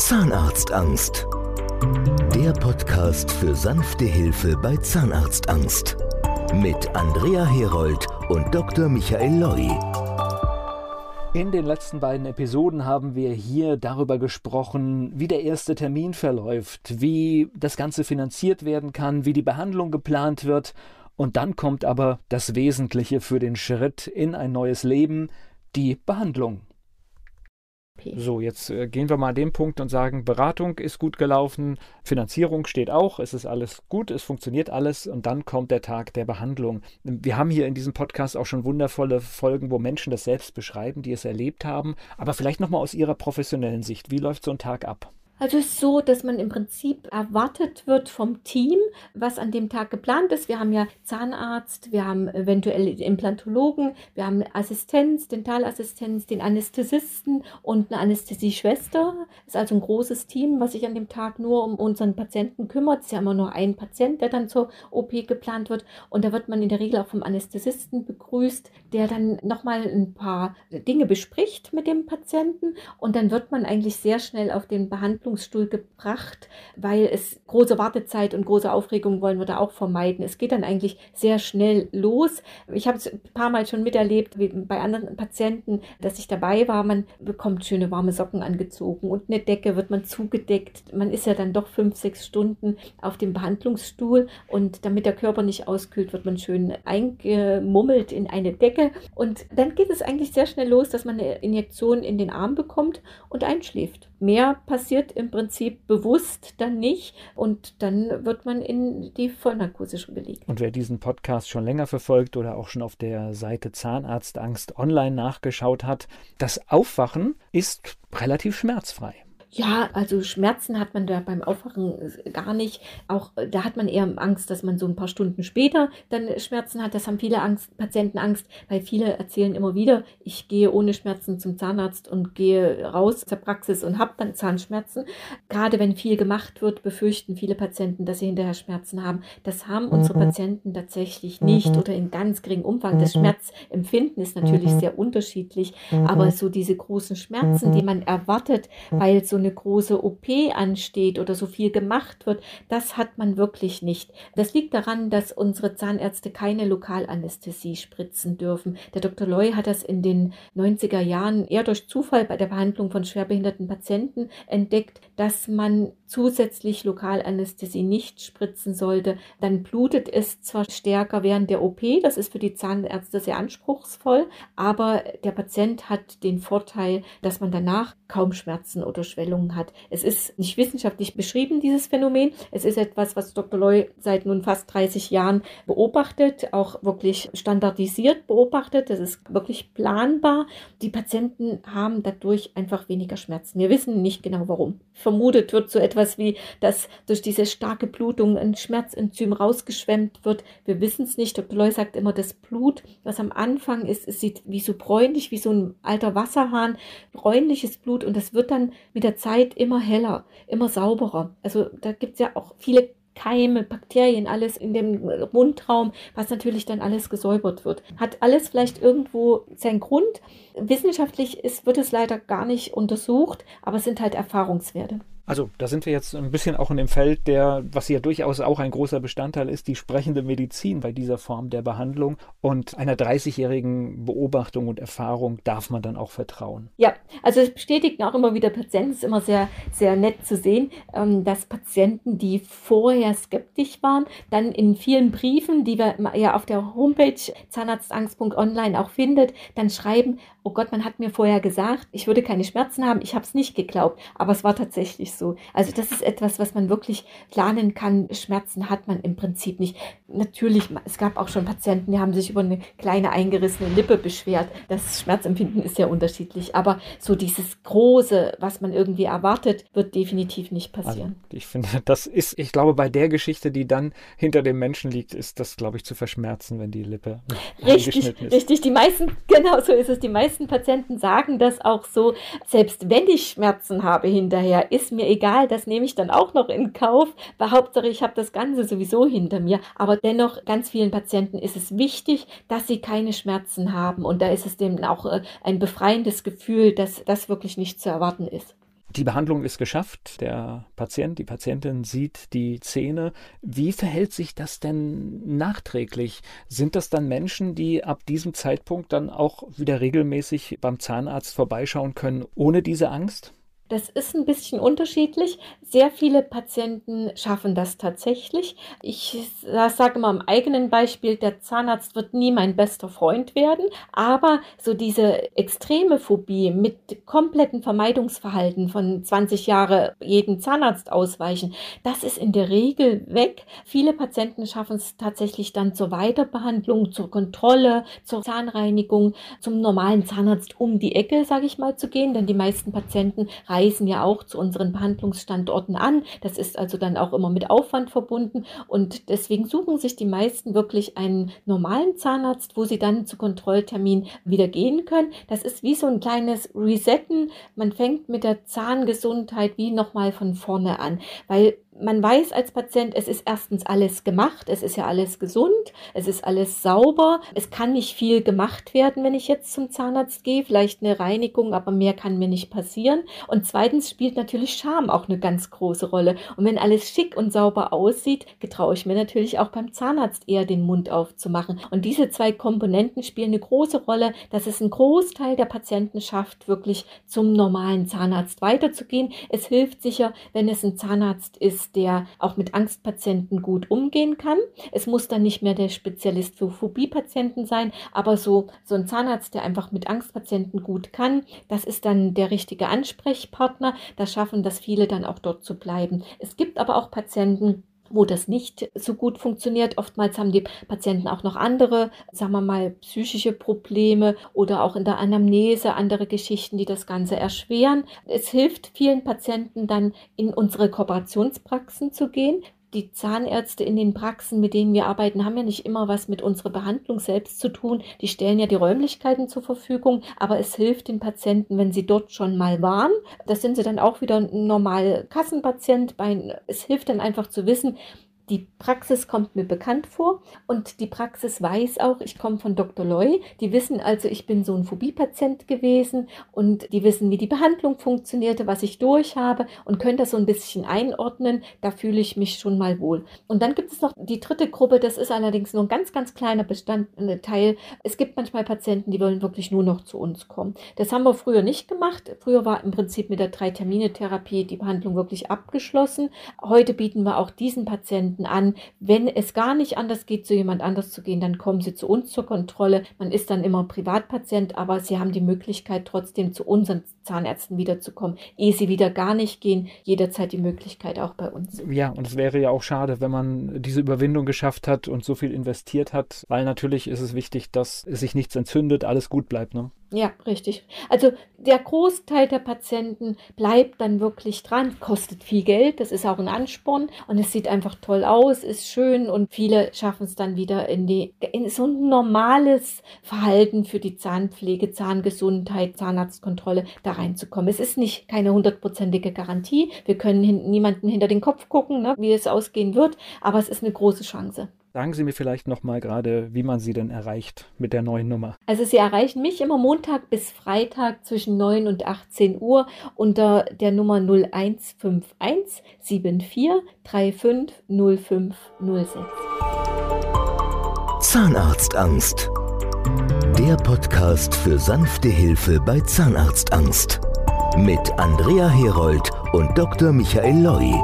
Zahnarztangst. Der Podcast für sanfte Hilfe bei Zahnarztangst. Mit Andrea Herold und Dr. Michael Loi. In den letzten beiden Episoden haben wir hier darüber gesprochen, wie der erste Termin verläuft, wie das Ganze finanziert werden kann, wie die Behandlung geplant wird. Und dann kommt aber das Wesentliche für den Schritt in ein neues Leben, die Behandlung. So, jetzt äh, gehen wir mal an den Punkt und sagen, Beratung ist gut gelaufen, Finanzierung steht auch, es ist alles gut, es funktioniert alles und dann kommt der Tag der Behandlung. Wir haben hier in diesem Podcast auch schon wundervolle Folgen, wo Menschen das selbst beschreiben, die es erlebt haben, aber vielleicht nochmal aus ihrer professionellen Sicht, wie läuft so ein Tag ab? Also es ist so, dass man im Prinzip erwartet wird vom Team, was an dem Tag geplant ist. Wir haben ja Zahnarzt, wir haben eventuell Implantologen, wir haben Assistenz, Dentalassistenz, den Anästhesisten und eine Anästhesieschwester. Das ist also ein großes Team, was sich an dem Tag nur um unseren Patienten kümmert. Es ist ja immer nur ein Patient, der dann zur OP geplant wird. Und da wird man in der Regel auch vom Anästhesisten begrüßt, der dann nochmal ein paar Dinge bespricht mit dem Patienten. Und dann wird man eigentlich sehr schnell auf den Behandlung Behandlungsstuhl gebracht, weil es große Wartezeit und große Aufregung wollen wir da auch vermeiden. Es geht dann eigentlich sehr schnell los. Ich habe es ein paar Mal schon miterlebt, wie bei anderen Patienten, dass ich dabei war. Man bekommt schöne warme Socken angezogen und eine Decke wird man zugedeckt. Man ist ja dann doch fünf, sechs Stunden auf dem Behandlungsstuhl und damit der Körper nicht auskühlt, wird man schön eingemummelt in eine Decke und dann geht es eigentlich sehr schnell los, dass man eine Injektion in den Arm bekommt und einschläft. Mehr passiert im Prinzip bewusst dann nicht und dann wird man in die Vollnarkose gelegt. Und wer diesen Podcast schon länger verfolgt oder auch schon auf der Seite Zahnarztangst online nachgeschaut hat, das Aufwachen ist relativ schmerzfrei. Ja, also Schmerzen hat man da beim Aufwachen äh, gar nicht. Auch äh, da hat man eher Angst, dass man so ein paar Stunden später dann Schmerzen hat. Das haben viele Angst, Patienten Angst, weil viele erzählen immer wieder, ich gehe ohne Schmerzen zum Zahnarzt und gehe raus zur Praxis und habe dann Zahnschmerzen. Gerade wenn viel gemacht wird, befürchten viele Patienten, dass sie hinterher Schmerzen haben. Das haben unsere mhm. Patienten tatsächlich nicht oder in ganz geringem Umfang. Das mhm. Schmerzempfinden ist natürlich mhm. sehr unterschiedlich, aber so diese großen Schmerzen, die man erwartet, weil so eine große OP ansteht oder so viel gemacht wird, das hat man wirklich nicht. Das liegt daran, dass unsere Zahnärzte keine Lokalanästhesie spritzen dürfen. Der Dr. Loy hat das in den 90er Jahren eher durch Zufall bei der Behandlung von schwerbehinderten Patienten entdeckt, dass man zusätzlich Lokalanästhesie nicht spritzen sollte. Dann blutet es zwar stärker während der OP, das ist für die Zahnärzte sehr anspruchsvoll, aber der Patient hat den Vorteil, dass man danach kaum Schmerzen oder Schwellungen hat. Es ist nicht wissenschaftlich beschrieben, dieses Phänomen. Es ist etwas, was Dr. Loy seit nun fast 30 Jahren beobachtet, auch wirklich standardisiert beobachtet. Das ist wirklich planbar. Die Patienten haben dadurch einfach weniger Schmerzen. Wir wissen nicht genau warum. Vermutet wird so etwas wie, dass durch diese starke Blutung ein Schmerzenzym rausgeschwemmt wird. Wir wissen es nicht. Dr. Loy sagt immer, das Blut, was am Anfang ist, es sieht wie so bräunlich, wie so ein alter Wasserhahn, bräunliches Blut und das wird dann mit der Zeit immer heller, immer sauberer. Also da gibt es ja auch viele Keime, Bakterien, alles in dem Mundraum, was natürlich dann alles gesäubert wird. Hat alles vielleicht irgendwo seinen Grund. Wissenschaftlich ist, wird es leider gar nicht untersucht, aber es sind halt Erfahrungswerte. Also da sind wir jetzt ein bisschen auch in dem Feld, der, was ja durchaus auch ein großer Bestandteil ist, die sprechende Medizin bei dieser Form der Behandlung. Und einer 30-jährigen Beobachtung und Erfahrung darf man dann auch vertrauen. Ja, also es bestätigen auch immer wieder Patienten, es ist immer sehr, sehr nett zu sehen, ähm, dass Patienten, die vorher skeptisch waren, dann in vielen Briefen, die wir ja auf der Homepage zahnarztangst.online auch findet, dann schreiben, oh Gott, man hat mir vorher gesagt, ich würde keine Schmerzen haben, ich habe es nicht geglaubt, aber es war tatsächlich so so. Also das ist etwas, was man wirklich planen kann. Schmerzen hat man im Prinzip nicht. Natürlich, es gab auch schon Patienten, die haben sich über eine kleine eingerissene Lippe beschwert. Das Schmerzempfinden ist ja unterschiedlich. Aber so dieses Große, was man irgendwie erwartet, wird definitiv nicht passieren. Also ich finde, das ist, ich glaube, bei der Geschichte, die dann hinter dem Menschen liegt, ist das, glaube ich, zu verschmerzen, wenn die Lippe richtig, ist. Richtig, die meisten, genau so ist es. Die meisten Patienten sagen das auch so. Selbst wenn ich Schmerzen habe hinterher, ist mir egal, das nehme ich dann auch noch in Kauf. Weil Hauptsache, ich habe das Ganze sowieso hinter mir. Aber dennoch, ganz vielen Patienten ist es wichtig, dass sie keine Schmerzen haben. Und da ist es dem auch äh, ein befreiendes Gefühl, dass das wirklich nicht zu erwarten ist. Die Behandlung ist geschafft. Der Patient, die Patientin sieht die Zähne. Wie verhält sich das denn nachträglich? Sind das dann Menschen, die ab diesem Zeitpunkt dann auch wieder regelmäßig beim Zahnarzt vorbeischauen können, ohne diese Angst? Das ist ein bisschen unterschiedlich. Sehr viele Patienten schaffen das tatsächlich. Ich sage mal am eigenen Beispiel, der Zahnarzt wird nie mein bester Freund werden, aber so diese extreme Phobie mit kompletten Vermeidungsverhalten von 20 Jahre jeden Zahnarzt ausweichen, das ist in der Regel weg. Viele Patienten schaffen es tatsächlich dann zur Weiterbehandlung, zur Kontrolle, zur Zahnreinigung, zum normalen Zahnarzt um die Ecke, sage ich mal, zu gehen, denn die meisten Patienten reisen ja auch zu unseren Behandlungsstandorten an. Das ist also dann auch immer mit Aufwand verbunden und deswegen suchen sich die meisten wirklich einen normalen Zahnarzt, wo sie dann zu Kontrolltermin wieder gehen können. Das ist wie so ein kleines Resetten. Man fängt mit der Zahngesundheit wie nochmal von vorne an, weil man weiß als Patient, es ist erstens alles gemacht, es ist ja alles gesund, es ist alles sauber, es kann nicht viel gemacht werden, wenn ich jetzt zum Zahnarzt gehe, vielleicht eine Reinigung, aber mehr kann mir nicht passieren. Und zweitens spielt natürlich Scham auch eine ganz große Rolle. Und wenn alles schick und sauber aussieht, getraue ich mir natürlich auch beim Zahnarzt eher den Mund aufzumachen. Und diese zwei Komponenten spielen eine große Rolle, dass es ein Großteil der Patienten schafft, wirklich zum normalen Zahnarzt weiterzugehen. Es hilft sicher, wenn es ein Zahnarzt ist, der auch mit Angstpatienten gut umgehen kann. Es muss dann nicht mehr der Spezialist für Phobie-Patienten sein, aber so, so ein Zahnarzt, der einfach mit Angstpatienten gut kann, das ist dann der richtige Ansprechpartner. Da schaffen das viele dann auch dort zu bleiben. Es gibt aber auch Patienten, wo das nicht so gut funktioniert. Oftmals haben die Patienten auch noch andere, sagen wir mal, psychische Probleme oder auch in der Anamnese andere Geschichten, die das Ganze erschweren. Es hilft vielen Patienten dann in unsere Kooperationspraxen zu gehen die Zahnärzte in den Praxen, mit denen wir arbeiten, haben ja nicht immer was mit unserer Behandlung selbst zu tun. Die stellen ja die Räumlichkeiten zur Verfügung, aber es hilft den Patienten, wenn sie dort schon mal waren. Das sind sie dann auch wieder normal Kassenpatient. Es hilft dann einfach zu wissen, die Praxis kommt mir bekannt vor und die Praxis weiß auch, ich komme von Dr. Loy. Die wissen also, ich bin so ein Phobie-Patient gewesen und die wissen, wie die Behandlung funktionierte, was ich durch habe und können das so ein bisschen einordnen. Da fühle ich mich schon mal wohl. Und dann gibt es noch die dritte Gruppe, das ist allerdings nur ein ganz, ganz kleiner Bestandteil. Es gibt manchmal Patienten, die wollen wirklich nur noch zu uns kommen. Das haben wir früher nicht gemacht. Früher war im Prinzip mit der Drei-Termine-Therapie die Behandlung wirklich abgeschlossen. Heute bieten wir auch diesen Patienten Patienten an. Wenn es gar nicht anders geht, zu jemand anders zu gehen, dann kommen sie zu uns zur Kontrolle. Man ist dann immer Privatpatient, aber sie haben die Möglichkeit, trotzdem zu unseren Zahnärzten wiederzukommen. Ehe sie wieder gar nicht gehen, jederzeit die Möglichkeit auch bei uns. Ja, und es wäre ja auch schade, wenn man diese Überwindung geschafft hat und so viel investiert hat, weil natürlich ist es wichtig, dass sich nichts entzündet, alles gut bleibt. Ne? Ja, richtig. Also der Großteil der Patienten bleibt dann wirklich dran, kostet viel Geld, das ist auch ein Ansporn und es sieht einfach toll aus, ist schön und viele schaffen es dann wieder in die in so ein normales Verhalten für die Zahnpflege, Zahngesundheit, Zahnarztkontrolle da reinzukommen. Es ist nicht keine hundertprozentige Garantie. Wir können hin, niemanden hinter den Kopf gucken, ne, wie es ausgehen wird, aber es ist eine große Chance. Sagen Sie mir vielleicht noch mal gerade, wie man Sie denn erreicht mit der neuen Nummer. Also Sie erreichen mich immer Montag bis Freitag zwischen 9 und 18 Uhr unter der Nummer 0151 74 35 0506. Zahnarztangst. Der Podcast für sanfte Hilfe bei Zahnarztangst. Mit Andrea Herold und Dr. Michael Loi.